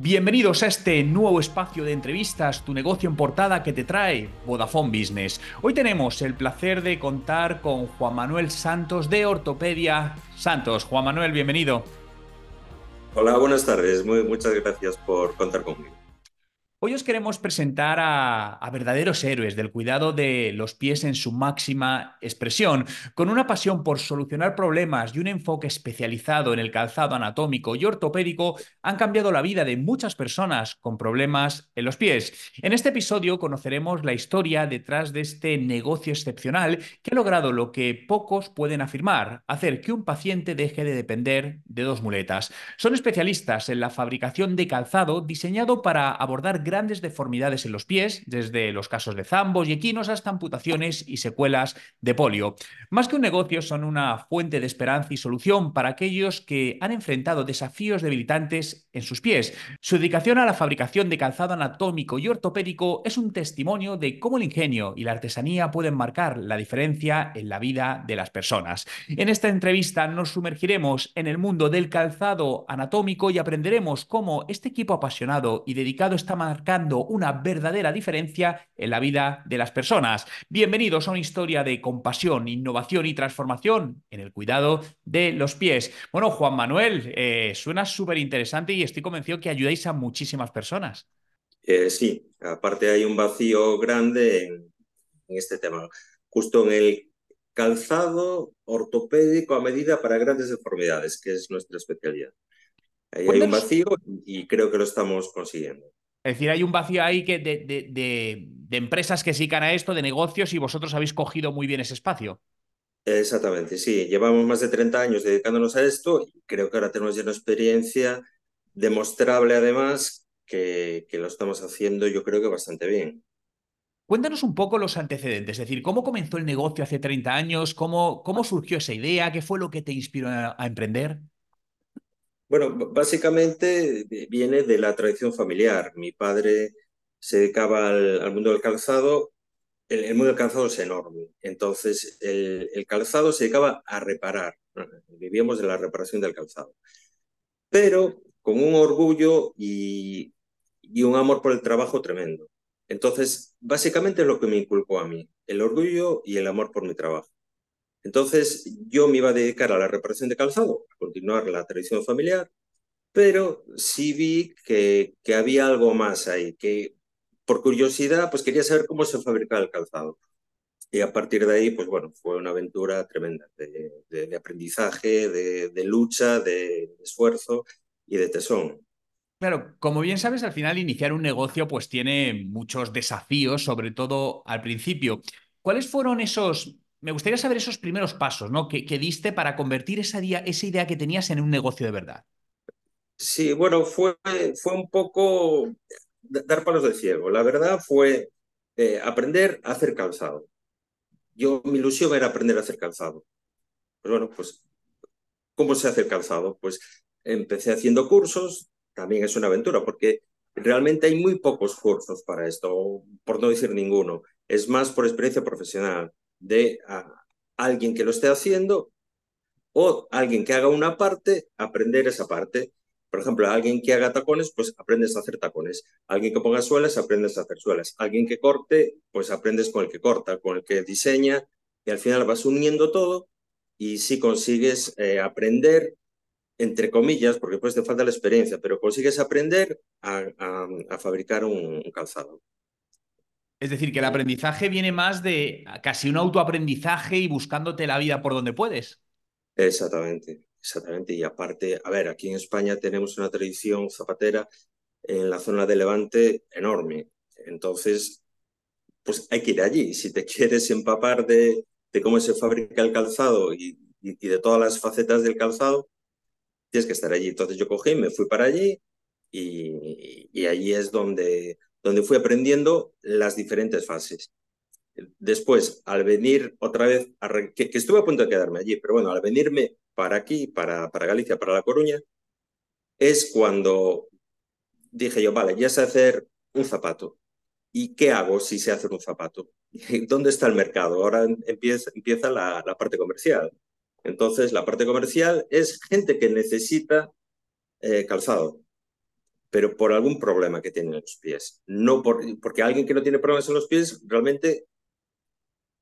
Bienvenidos a este nuevo espacio de entrevistas, tu negocio en portada que te trae Vodafone Business. Hoy tenemos el placer de contar con Juan Manuel Santos de Ortopedia Santos. Juan Manuel, bienvenido. Hola, buenas tardes. muchas gracias por contar conmigo. Hoy os queremos presentar a, verdaderos héroes del cuidado de los pies en su máxima expresión, con una pasión por solucionar problemas y un enfoque especializado en el calzado anatómico y ortopédico, han cambiado la vida de muchas personas con problemas en los pies. En este episodio conoceremos la historia detrás de este negocio excepcional que ha logrado lo que pocos pueden afirmar, hacer que un paciente deje de depender de dos muletas. Son especialistas en la fabricación de calzado diseñado para abordar grandes deformidades en los pies, desde los casos de zambos y equinos hasta amputaciones y secuelas de polio. Más que un negocio, son una fuente de esperanza y solución para aquellos que han enfrentado desafíos debilitantes en sus pies. Su dedicación a la fabricación de calzado anatómico y ortopédico es un testimonio de cómo el ingenio y la artesanía pueden marcar la diferencia en la vida de las personas. En esta entrevista nos sumergiremos en el mundo del calzado anatómico y aprenderemos cómo este equipo apasionado y dedicado está marcando una verdadera diferencia en la vida de las personas. Bienvenidos a una historia de compasión, innovación y transformación en el cuidado de los pies. Bueno, Juan Manuel, eh, suena súper interesante y estoy convencido que ayudáis a muchísimas personas. Eh, sí, aparte hay un vacío grande en, este tema. Justo en el calzado ortopédico a medida para grandes deformidades, que es nuestra especialidad. Ahí hay un vacío y creo que lo estamos consiguiendo. Es decir, hay un vacío ahí que de, de, empresas que se a esto, de negocios, y vosotros habéis cogido muy bien ese espacio. Exactamente, sí. Llevamos más de 30 años dedicándonos a esto y creo que ahora tenemos ya una experiencia demostrable además que, que, lo estamos haciendo yo creo que bastante bien. Cuéntanos un poco los antecedentes, es decir, cómo comenzó el negocio hace 30 años, cómo, cómo surgió esa idea, qué fue lo que te inspiró a emprender. Bueno, básicamente viene de la tradición familiar. Mi padre se dedicaba al, mundo del calzado. El, mundo del calzado es enorme. Entonces, el, calzado se dedicaba a reparar. Vivíamos de la reparación del calzado. Pero con un orgullo y, y un amor por el trabajo tremendo. Entonces, básicamente es lo que me inculcó a mí, el orgullo y el amor por mi trabajo. Entonces yo me iba a dedicar a la reparación de calzado, a continuar la tradición familiar, pero sí vi que, había algo más ahí, que por curiosidad pues quería saber cómo se fabricaba el calzado. Y a partir de ahí, pues bueno, fue una aventura tremenda de, aprendizaje, de, de, lucha, de esfuerzo y de tesón. Claro, como bien sabes, al final iniciar un negocio pues tiene muchos desafíos, sobre todo al principio. ¿Cuáles fueron esos me gustaría saber esos primeros pasos ¿no? que, diste para convertir esa, esa idea que tenías en un negocio de verdad. Sí, bueno, fue, fue un poco dar palos de ciego. La verdad fue eh, aprender a hacer calzado. Yo, mi ilusión era aprender a hacer calzado. Pues bueno, pues, ¿cómo se hace el calzado? Pues empecé haciendo cursos, también es una aventura, porque realmente hay muy pocos cursos para esto, por no decir ninguno. Es más por experiencia profesional de alguien que lo esté haciendo o alguien que haga una parte, aprender esa parte. Por ejemplo, alguien que haga tacones, pues aprendes a hacer tacones. Alguien que ponga suelas, aprendes a hacer suelas. Alguien que corte, pues aprendes con el que corta, con el que diseña, y al final vas uniendo todo y si consigues eh, aprender, entre comillas, porque pues te falta la experiencia, pero consigues aprender a, fabricar un calzado. Es decir, que el aprendizaje viene más de casi un autoaprendizaje y buscándote la vida por donde puedes. Exactamente, exactamente. Y aparte, a ver, aquí en España tenemos una tradición zapatera en la zona de Levante enorme. Entonces, pues hay que ir allí. Si te quieres empapar de, de cómo se fabrica el calzado y, y, de todas las facetas del calzado, tienes que estar allí. Entonces yo cogí, me fui para allí y, y allí es donde donde fui aprendiendo las diferentes fases. Después, al venir otra vez, que, estuve a punto de quedarme allí, pero bueno, al venirme para aquí, para, para Galicia, para La Coruña, es cuando dije yo, vale, ya sé hacer un zapato. ¿Y qué hago si sé hacer un zapato? ¿Dónde está el mercado? Ahora empieza, empieza la, la parte comercial. Entonces, la parte comercial es gente que necesita eh, calzado. Pero por algún problema que tiene en los pies. No por, porque alguien que no tiene problemas en los pies realmente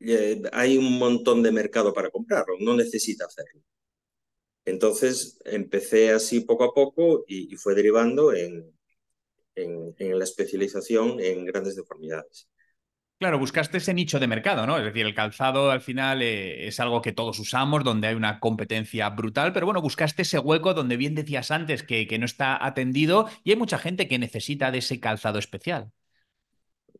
eh, hay un montón de mercado para comprarlo, no necesita hacerlo. Entonces empecé así poco a poco y, fue derivando en, en, la especialización en grandes deformidades. Claro, buscaste ese nicho de mercado, ¿no? Es decir, el calzado al final eh, es algo que todos usamos, donde hay una competencia brutal, pero bueno, buscaste ese hueco donde bien decías antes que, que no está atendido y hay mucha gente que necesita de ese calzado especial.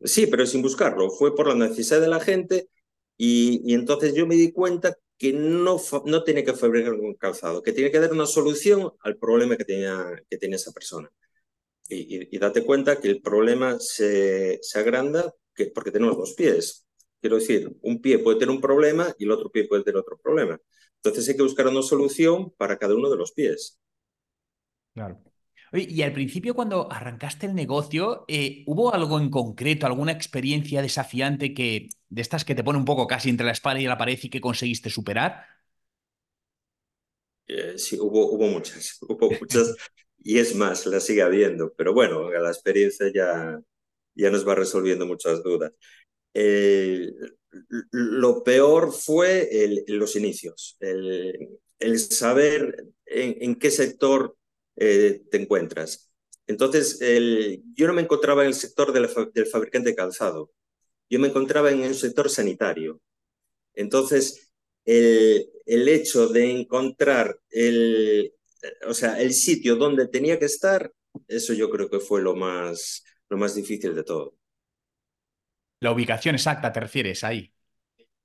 Sí, pero sin buscarlo. Fue por la necesidad de la gente y, entonces yo me di cuenta que no, no tiene que fabricar un calzado, que tiene que dar una solución al problema que tenía, que tenía esa persona. Y, date cuenta que el problema se, se agranda que, porque tenemos dos pies. Quiero decir, un pie puede tener un problema y el otro pie puede tener otro problema. Entonces hay que buscar una solución para cada uno de los pies. Claro y al principio cuando arrancaste el negocio, eh, ¿hubo algo en concreto, alguna experiencia desafiante que de estas que te pone un poco casi entre la espalda y la pared y que conseguiste superar? Eh, sí, hubo, hubo muchas, hubo muchas y es más, la sigue habiendo, pero bueno, la experiencia ya, ya nos va resolviendo muchas dudas. Eh, lo peor fue los inicios, el, saber en, en, qué sector eh, te encuentras. Entonces, el, yo no me encontraba en el sector del, fabricante de calzado, yo me encontraba en el sector sanitario. Entonces, el, el hecho de encontrar el, o sea, el sitio donde tenía que estar, eso yo creo que fue lo más, lo más difícil de todo. La ubicación exacta, ¿te refieres ahí?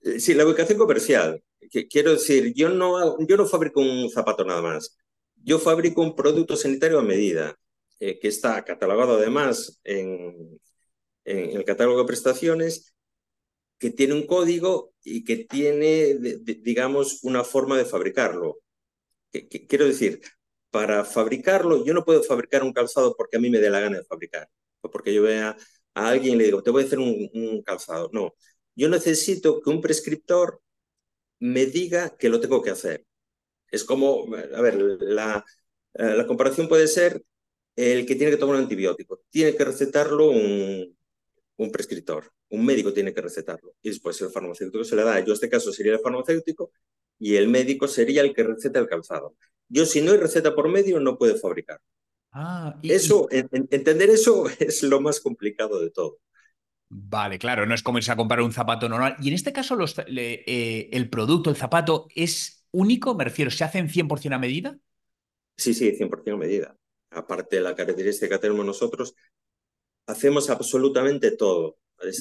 Eh, sí, la ubicación comercial. Quiero decir, yo no, yo no fabrico un zapato nada más. Yo fabrico un producto sanitario a medida, eh, que está catalogado además en, en, el catálogo de prestaciones, que tiene un código y que tiene, digamos, una forma de fabricarlo. quiero decir, para fabricarlo, yo no puedo fabricar un calzado porque a mí me dé la gana de fabricar, porque yo vea a alguien y le digo, te voy a hacer un, calzado. No, yo necesito que un prescriptor me diga que lo tengo que hacer. Es como, a ver, la, eh, la comparación puede ser el que tiene que tomar un antibiótico. Tiene que recetarlo un, un prescriptor, un médico tiene que recetarlo. Y después el farmacéutico se le da. Yo en este caso sería el farmacéutico y el médico sería el que receta el calzado. Yo si no hay receta por medio no puedo fabricar. Ah, eso, entender eso es lo más complicado de todo. Vale, claro, no es como irse a comprar un zapato normal. Y en este caso, los, eh, el producto, el zapato, es único? Me refiero, ¿se hacen 100% a medida? Sí, sí, 100% a medida. Aparte de la característica que tenemos nosotros, hacemos absolutamente todo.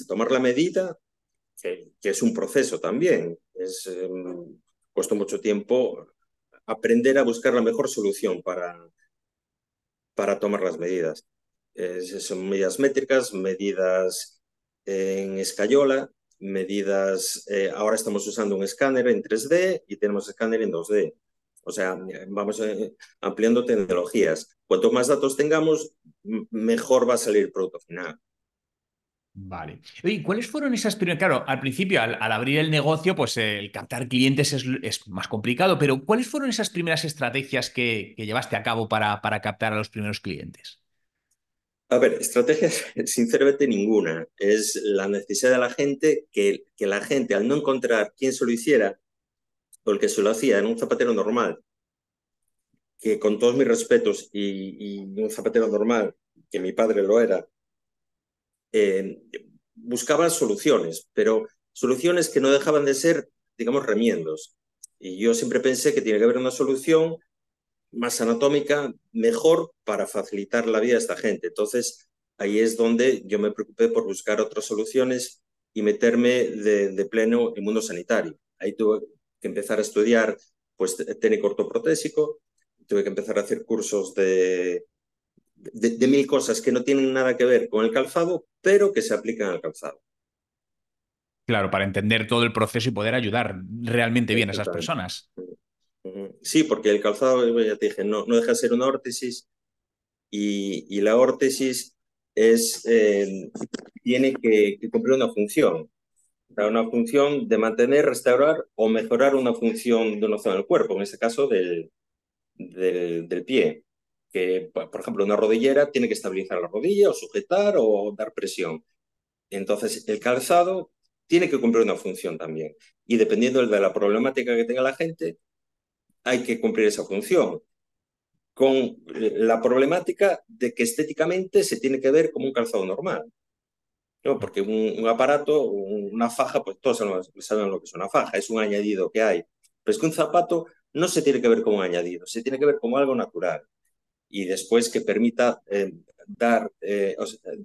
Tomar la medida, que, es un proceso también. Es, eh, cuesta mucho tiempo aprender a buscar la mejor solución para, para tomar las medidas. son medidas métricas, medidas en escayola, medidas, eh, ahora estamos usando un escáner en 3D y tenemos escáner en 2D. O sea, vamos eh, ampliando tecnologías. Cuanto más datos tengamos, mejor va a salir el producto final. Vale. ¿Y cuáles fueron esas primeras? Claro, al principio, al, abrir el negocio, pues el captar clientes es, más complicado, pero ¿cuáles fueron esas primeras estrategias que, llevaste a cabo para, captar a los primeros clientes? A ver, estrategias, sinceramente ninguna. Es la necesidad de la gente que, la gente, al no encontrar quién se lo hiciera, o el que se lo hacía en un zapatero normal, que con todos mis respetos y, un zapatero normal, que mi padre lo era, eh, buscaba soluciones, pero soluciones que no dejaban de ser, digamos, remiendos. Y yo siempre pensé que tiene que haber una solución más anatómica, mejor para facilitar la vida a esta gente. Entonces, ahí es donde yo me preocupé por buscar otras soluciones y meterme de, pleno en el mundo sanitario. Ahí tuve que empezar a estudiar pues, técnico ortoprotésico, tuve que empezar a hacer cursos de, de, mil cosas que no tienen nada que ver con el calzado, pero que se aplican al calzado. Claro, para entender todo el proceso y poder ayudar realmente bien a esas personas. Sí, porque el calzado, ya te dije, no, no deja de ser una órtesis y, y la órtesis es, eh, tiene que, cumplir una función. Una función de mantener, restaurar o mejorar una función de una zona del cuerpo, en este caso del, del, del pie. Que, por ejemplo, una rodillera tiene que estabilizar la rodilla o sujetar o dar presión. Entonces, el calzado tiene que cumplir una función también. Y dependiendo de la problemática que tenga la gente, hay que cumplir esa función. Con la problemática de que estéticamente se tiene que ver como un calzado normal. ¿no? Porque un, aparato, una faja, pues todos saben, lo que es una faja, es un añadido que hay. Pero es que un zapato no se tiene que ver como un añadido, se tiene que ver como algo natural. Y después que permita eh, dar, eh,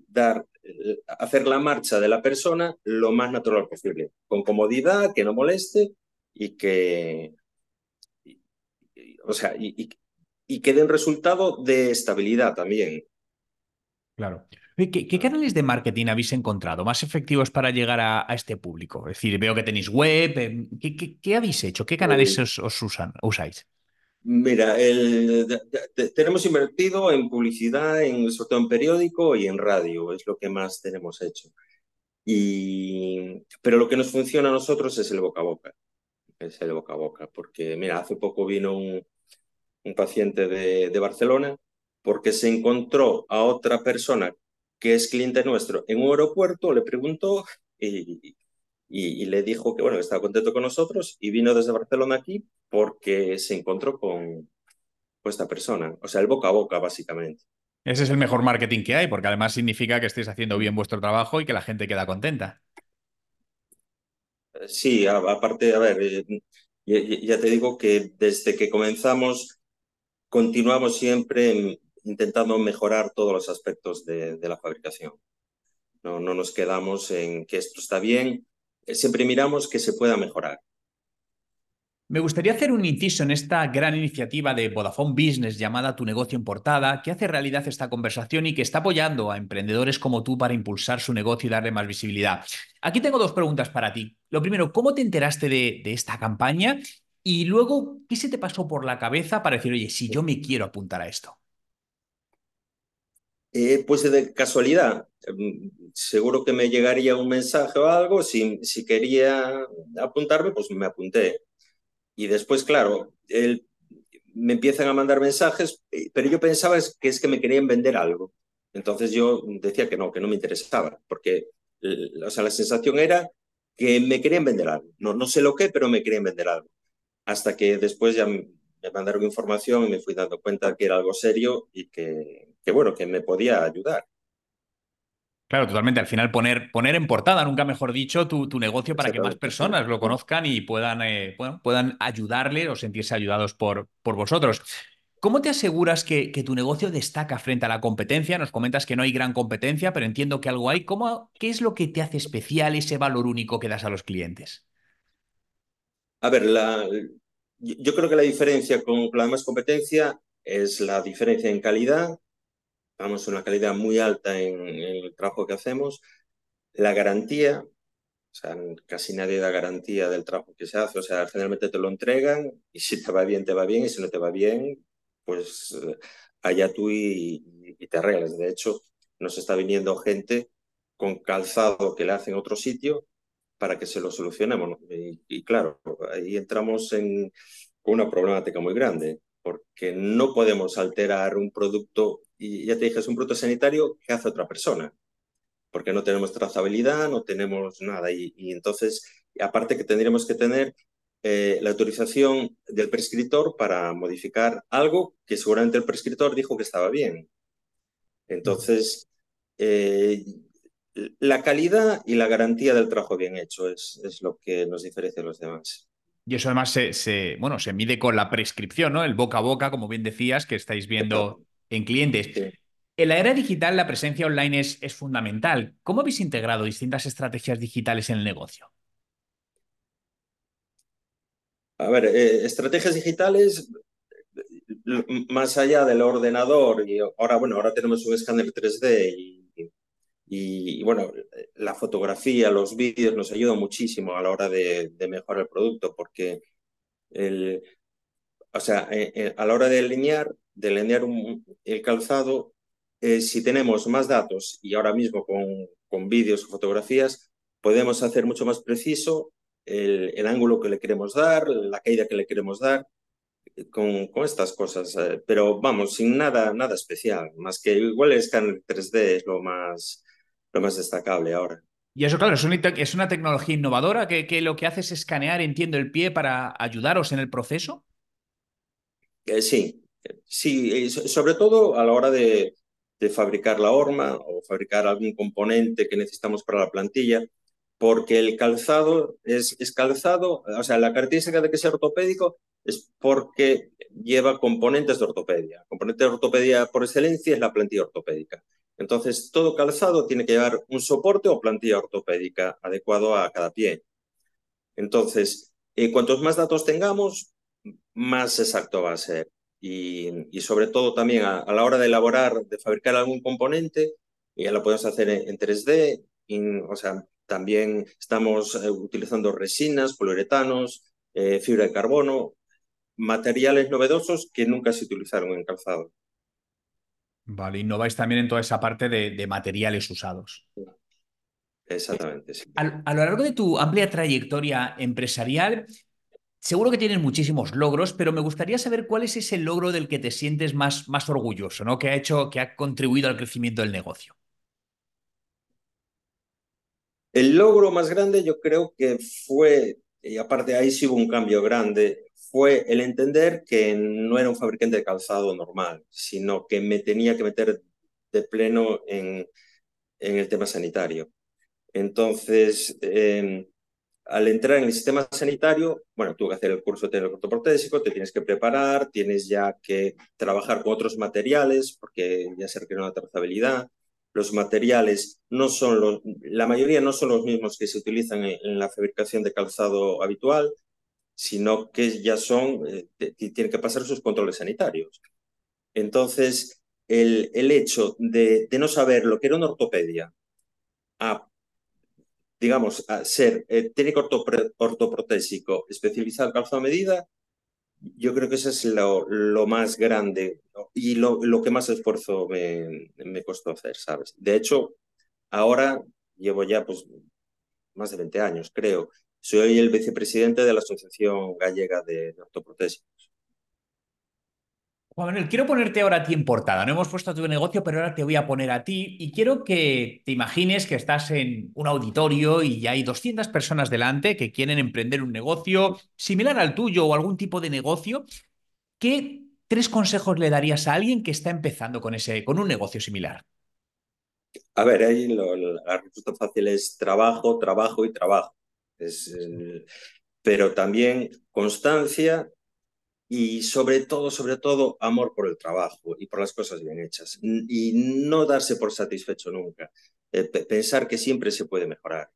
dar eh, hacer la marcha de la persona lo más natural posible, con comodidad, que no moleste y que, o sea, y, y, que den resultado de estabilidad también. Claro. ¿Qué, canales de marketing habéis encontrado más efectivos para llegar a, este público? Es decir, veo que tenéis web. Em, ¿Qué, habéis hecho? ¿Qué canales os, os usan, usáis? Mira, tenemos invertido en publicidad, en, sobre todo en periódico y en radio, es lo que más tenemos hecho. Y, pero lo que nos funciona a nosotros es el boca a boca, es el boca a boca, porque mira, hace poco vino un, un paciente de, de Barcelona porque se encontró a otra persona que es cliente nuestro en un aeropuerto, le preguntó y, y, le dijo que bueno, estaba contento con nosotros y vino desde Barcelona aquí porque se encontró con, esta persona. O sea, el boca a boca, básicamente. Ese es el mejor marketing que hay, porque además significa que estéis haciendo bien vuestro trabajo y que la gente queda contenta. Sí, aparte, a ver, eh, ya te digo que desde que comenzamos continuamos siempre intentando mejorar todos los aspectos de, de la fabricación. No, no nos quedamos en que esto está bien, siempre miramos que se pueda mejorar. Me gustaría hacer un inciso en esta gran iniciativa de Vodafone Business llamada Tu negocio en portada, que hace realidad esta conversación y que está apoyando a emprendedores como tú para impulsar su negocio y darle más visibilidad. Aquí tengo dos preguntas para ti. Lo primero, ¿cómo te enteraste de, de esta campaña? Y luego, ¿qué se te pasó por la cabeza para decir, oye, si yo me quiero apuntar a esto? Eh, pues de casualidad, em, seguro que me llegaría un mensaje o algo, si, si quería apuntarme, pues me apunté. Y después, claro, me empiezan a mandar mensajes, eh, pero yo pensaba que es que me querían vender algo. Entonces yo decía que no, que no me interesaba, porque o sea, la sensación era que me querían vender algo. No, no sé lo qué, pero me querían vender algo. Hasta que después ya me mandaron información y me fui dando cuenta que era algo serio y que, que bueno, que me podía ayudar. Claro, totalmente. Al final poner, poner en portada, nunca mejor dicho, tu, tu negocio para que más personas lo conozcan y puedan, eh, puedan ayudarle o sentirse ayudados por, por vosotros. ¿Cómo te aseguras que, que, tu negocio destaca frente a la competencia? Nos comentas que no hay gran competencia, pero entiendo que algo hay. ¿Cómo, ¿Qué es lo que te hace especial ese valor único que das a los clientes? A ver, la, yo creo que la diferencia con la demás competencia es la diferencia en calidad Vamos una calidad muy alta en, el trabajo que hacemos. La garantía, o sea, casi nadie da garantía del trabajo que se hace, o sea, generalmente te lo entregan y si te va bien, te va bien y si no te va bien, pues eh, allá tú y, te arreglas. De hecho, nos está viniendo gente con calzado que le hacen otro sitio para que se lo solucionemos. Y, y, claro, ahí entramos en una problemática muy grande, porque no podemos alterar un producto y ya te dije, es un producto sanitario que hace otra persona, porque no tenemos trazabilidad, no tenemos nada. Y, entonces, aparte que tendríamos que tener eh, la autorización del prescriptor para modificar algo que seguramente el prescriptor dijo que estaba bien. Entonces, eh, la calidad y la garantía del trabajo bien hecho es, es lo que nos diferencia de los demás. Y eso además se, se, bueno, se mide con la prescripción, ¿no? El boca a boca, como bien decías, que estáis viendo en clientes. En la era digital, la presencia online es, es fundamental. ¿Cómo habéis integrado distintas estrategias digitales en el negocio? A ver, eh, estrategias digitales, más allá del ordenador, y ahora, bueno, ahora tenemos un escáner 3D y, y, bueno, la fotografía, los vídeos nos ayudan muchísimo a la hora de, de mejorar el producto, porque el, o sea, eh, eh, a la hora de alinear, delinear el calzado, eh, si tenemos más datos y ahora mismo con, con vídeos o fotografías, podemos hacer mucho más preciso el, ángulo que le queremos dar, la caída que le queremos dar, con, con estas cosas, eh, pero vamos, sin nada, nada especial, más que igual el escáner 3D es lo más, lo más destacable ahora. Y eso, claro, es una, es una tecnología innovadora que, que, lo que hace es escanear, entiendo, el pie para ayudaros en el proceso. Eh, sí, sí, sobre todo a la hora de, fabricar la horma o fabricar algún componente que necesitamos para la plantilla, porque el calzado es, es, calzado, o sea, la característica de que sea ortopédico es porque lleva componentes de ortopedia. Componente de ortopedia por excelencia es la plantilla ortopédica. Entonces, todo calzado tiene que llevar un soporte o plantilla ortopédica adecuado a cada pie. Entonces, eh, cuantos más datos tengamos, más exacto va a ser. Y, y sobre todo también a, a, la hora de elaborar, de fabricar algún componente, ya lo podemos hacer en, en 3D, y, o sea, también estamos eh, utilizando resinas, poliuretanos, eh, fibra de carbono, materiales novedosos que nunca se utilizaron en calzado. Vale, innováis también en toda esa parte de, de materiales usados. Exactamente. Sí. A, a, lo largo de tu amplia trayectoria empresarial, seguro que tienes muchísimos logros, pero me gustaría saber cuál es ese logro del que te sientes más, más orgulloso, ¿no? Que ha hecho, que ha contribuido al crecimiento del negocio. El logro más grande yo creo que fue, y aparte ahí sí hubo un cambio grande, fue el entender que no era un fabricante de calzado normal, sino que me tenía que meter de pleno en, en el tema sanitario. Entonces, eh, al entrar en el sistema sanitario, bueno, tuve que hacer el curso técnico ortoprotésico, te tienes que preparar, tienes ya que trabajar con otros materiales, porque ya se requiere una trazabilidad. Los materiales no son los, la mayoría no son los mismos que se utilizan en, en la fabricación de calzado habitual, sino que ya son, eh, tienen que pasar sus controles sanitarios. Entonces, el, el hecho de, de, no saber lo que era una ortopedia, a, digamos, a ser eh, técnico ortoprotésico especializado en calzado a medida, yo creo que eso es lo, lo más grande y lo, lo, que más esfuerzo me, me costó hacer, ¿sabes? De hecho, ahora llevo ya pues más de 20 años, creo, soy el vicepresidente de la Asociación Gallega de Ortoprotésicos. Juan Manuel, quiero ponerte ahora a ti en portada. No hemos puesto a tu negocio, pero ahora te voy a poner a ti y quiero que te imagines que estás en un auditorio y hay 200 personas delante que quieren emprender un negocio similar al tuyo o algún tipo de negocio. ¿Qué tres consejos le darías a alguien que está empezando con, ese, con un negocio similar? A ver, ahí lo, la respuesta fácil es trabajo, trabajo y trabajo. Es, eh, pero también constancia y sobre todo, sobre todo, amor por el trabajo y por las cosas bien hechas. Y no darse por satisfecho nunca. Eh, pensar que siempre se puede mejorar.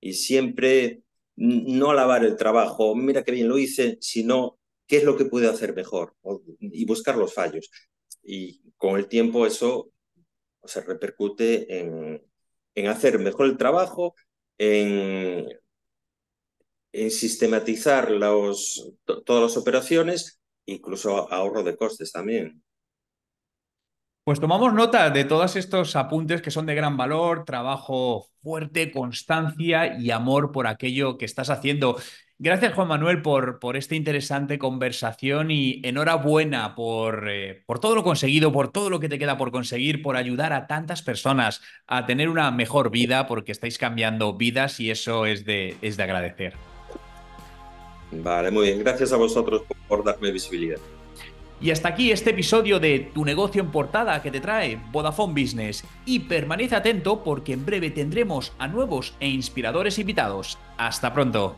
Y siempre no alabar el trabajo, mira qué bien lo hice, sino qué es lo que puede hacer mejor y buscar los fallos. Y con el tiempo eso se repercute en, en hacer mejor el trabajo, en en sistematizar los, todas las operaciones, incluso ahorro de costes también. Pues tomamos nota de todos estos apuntes que son de gran valor, trabajo fuerte, constancia y amor por aquello que estás haciendo. Gracias, Juan Manuel, por, por esta interesante conversación y enhorabuena por, eh, por todo lo conseguido, por todo lo que te queda por conseguir, por ayudar a tantas personas a tener una mejor vida, porque estáis cambiando vidas y eso es de, es de agradecer. Vale, muy bien. Gracias a vosotros por darme visibilidad. Y hasta aquí este episodio de Tu negocio en portada que te trae Vodafone Business. Y permanece atento porque en breve tendremos a nuevos e inspiradores invitados. Hasta pronto.